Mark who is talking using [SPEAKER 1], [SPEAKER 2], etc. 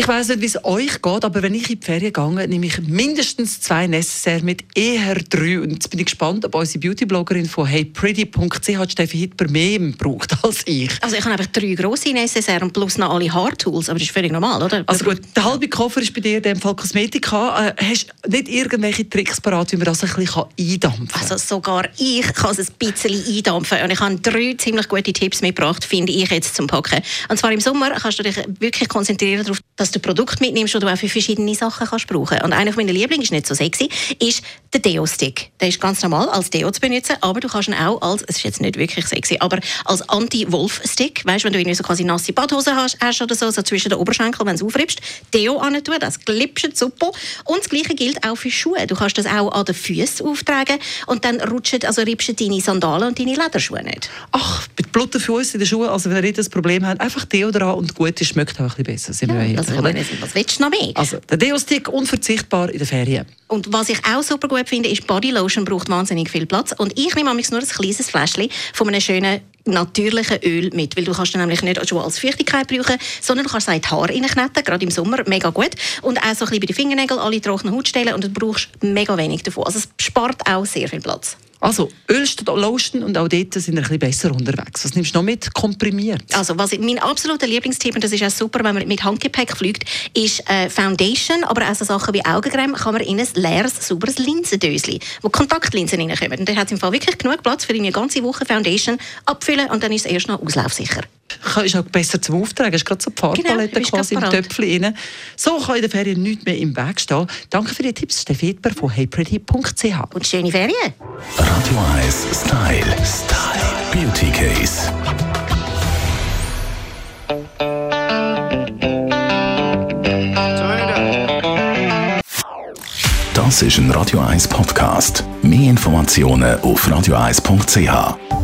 [SPEAKER 1] Ich weiß nicht, wie es euch geht, aber wenn ich in die Ferien gehe, nehme ich mindestens zwei Necessaire mit, eher drei. Und jetzt bin ich gespannt, ob unsere Beauty-Bloggerin von heypretty.ch Steffi Hitler mehr braucht als ich.
[SPEAKER 2] Also ich habe einfach drei grosse Necessaire und plus noch alle Haartools, aber das ist völlig normal, oder?
[SPEAKER 1] Also gut, der halbe Koffer ist bei dir in dem Fall Kosmetika. Äh, hast du nicht irgendwelche Tricks parat, wie man das ein bisschen eindampfen kann?
[SPEAKER 2] Also sogar ich kann es ein bisschen eindampfen und ich habe drei ziemlich gute Tipps mitgebracht, finde ich jetzt zum Packen. Und zwar im Sommer kannst du dich wirklich konzentrieren darauf, dass du Produkt mitnimmst, das du auch für verschiedene Sachen kannst brauchen. Und einer meiner Lieblings ist nicht so sexy, ist der Deo-Stick. Der ist ganz normal als Deo zu benutzen, aber du kannst ihn auch als, es ist jetzt nicht wirklich sexy, aber als Anti-Wolf-Stick, weißt, wenn du irgendwie so quasi nasse Badhose hast, hast oder so, so zwischen den Oberschenkeln, wenn du es aufriebst, Deo tun, das glitscht super. Und das Gleiche gilt auch für Schuhe. Du kannst das auch an den Füßen auftragen und dann rutschen, also deine Sandalen und deine Lederschuhe nicht.
[SPEAKER 1] Ach, mit blutigen Füßen in den Schuhen, also wenn ihr das Problem habt, einfach Deo dran und gut, es schmeckt auch ein bisschen besser. Sind wir
[SPEAKER 2] Ja,
[SPEAKER 1] ehrlich,
[SPEAKER 2] also, ich
[SPEAKER 1] oder?
[SPEAKER 2] meine, was willst du noch mehr?
[SPEAKER 1] Also, der Deo-Stick unverzichtbar in den Ferien.
[SPEAKER 2] Und was ich auch super gut finde, ist Bodylotion braucht wahnsinnig viel Platz. Und ich nehme nur ein kleines Fläschchen von einem schönen natürlichen Öl mit, weil du kannst dann nämlich nicht schon als Feuchtigkeit brauchen, sondern du kannst es in die Haare reinkneten, gerade im Sommer, mega gut. Und auch so ein bisschen bei den Fingernägeln, alle trockenen Hautstellen und du brauchst mega wenig davon. Also es spart auch sehr viel Platz.
[SPEAKER 1] Also, Öl statt Lotion und auch dort sind wir ein bisschen besser unterwegs. Was nimmst du noch mit? Komprimiert.
[SPEAKER 2] Also was mein absoluter Lieblingstipp, und das ist auch super, wenn man mit Handgepäck fliegt, ist äh, Foundation, aber auch so Sachen wie Augencreme kann man in ein leeres, sauberes Linsendöschen, wo Kontaktlinsen reinkommen. Und dann hat es im Fall wirklich genug Platz für eine ganze Woche Foundation abfüllen und dann ist es erst noch auslaufsicher.
[SPEAKER 1] Ist auch besser zum Auftragen. Ist gerade so die Farbpalette
[SPEAKER 2] Genau,
[SPEAKER 1] quasi im. Töpfchen rein. So kann in der Ferien nichts mehr im Weg stehen. Danke für die Tipps, Steffi Hitler von heypretty.ch.
[SPEAKER 2] Und schöne Ferien!
[SPEAKER 3] Radio 1 Style. Style. Beauty Case. Das ist ein Radio 1 Podcast. Mehr Informationen auf radio1.ch.